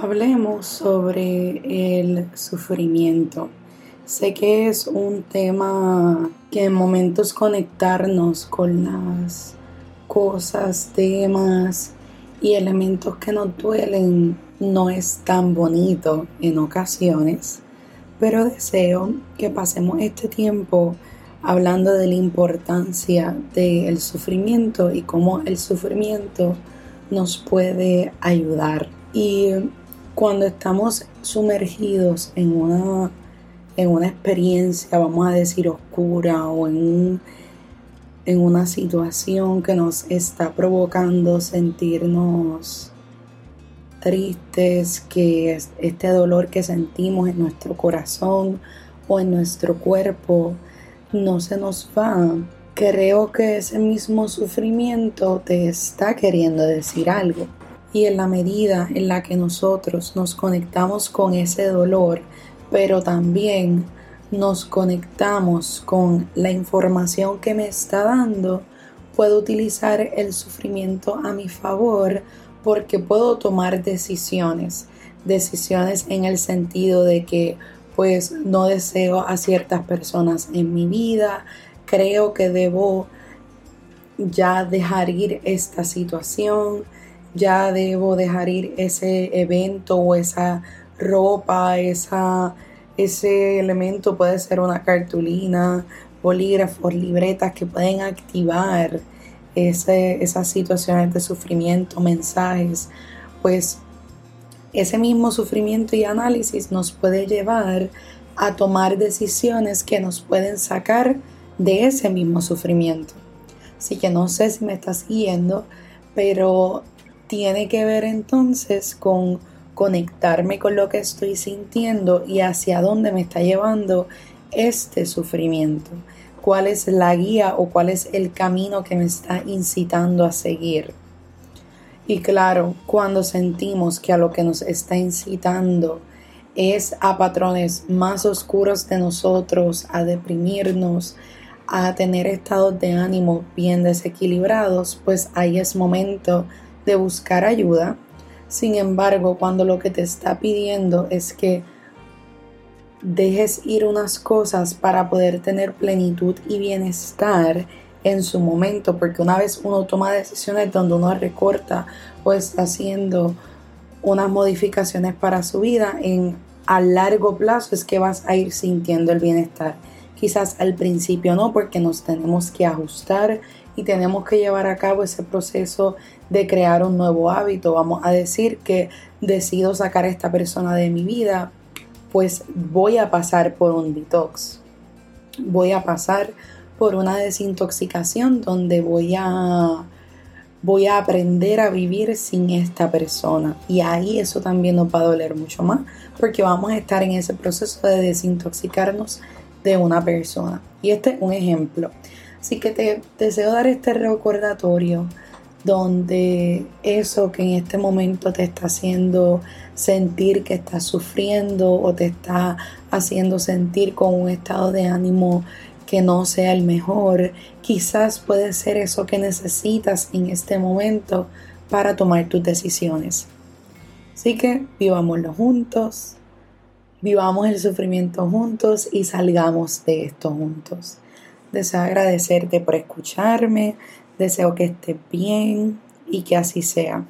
Hablemos sobre el sufrimiento. Sé que es un tema que en momentos conectarnos con las cosas, temas y elementos que nos duelen no es tan bonito en ocasiones, pero deseo que pasemos este tiempo hablando de la importancia del sufrimiento y cómo el sufrimiento nos puede ayudar. Y cuando estamos sumergidos en una, en una experiencia, vamos a decir, oscura o en, en una situación que nos está provocando sentirnos tristes, que este dolor que sentimos en nuestro corazón o en nuestro cuerpo no se nos va, creo que ese mismo sufrimiento te está queriendo decir algo. Y en la medida en la que nosotros nos conectamos con ese dolor, pero también nos conectamos con la información que me está dando, puedo utilizar el sufrimiento a mi favor porque puedo tomar decisiones. Decisiones en el sentido de que pues no deseo a ciertas personas en mi vida, creo que debo ya dejar ir esta situación, ya debo dejar ir ese evento o esa ropa, esa, ese elemento puede ser una cartulina, bolígrafos, libretas que pueden activar ese, esas situaciones de sufrimiento, mensajes, pues ese mismo sufrimiento y análisis nos puede llevar a tomar decisiones que nos pueden sacar de ese mismo sufrimiento. Así que no sé si me estás siguiendo, pero tiene que ver entonces con conectarme con lo que estoy sintiendo y hacia dónde me está llevando este sufrimiento. Cuál es la guía o cuál es el camino que me está incitando a seguir. Y claro, cuando sentimos que a lo que nos está incitando es a patrones más oscuros de nosotros, a deprimirnos, a tener estados de ánimo bien desequilibrados, pues ahí es momento de buscar ayuda. Sin embargo, cuando lo que te está pidiendo es que dejes ir unas cosas para poder tener plenitud y bienestar en su momento, porque una vez uno toma decisiones donde uno recorta o está haciendo unas modificaciones para su vida, en a largo plazo es que vas a ir sintiendo el bienestar. Quizás al principio no, porque nos tenemos que ajustar y tenemos que llevar a cabo ese proceso de crear un nuevo hábito. Vamos a decir que decido sacar a esta persona de mi vida, pues voy a pasar por un detox. Voy a pasar por una desintoxicación donde voy a voy a aprender a vivir sin esta persona. Y ahí eso también nos va a doler mucho más, porque vamos a estar en ese proceso de desintoxicarnos de una persona. Y este es un ejemplo. Así que te deseo dar este recordatorio donde eso que en este momento te está haciendo sentir que estás sufriendo o te está haciendo sentir con un estado de ánimo que no sea el mejor, quizás puede ser eso que necesitas en este momento para tomar tus decisiones. Así que vivámoslo juntos, vivamos el sufrimiento juntos y salgamos de esto juntos. Deseo agradecerte por escucharme, deseo que estés bien y que así sea.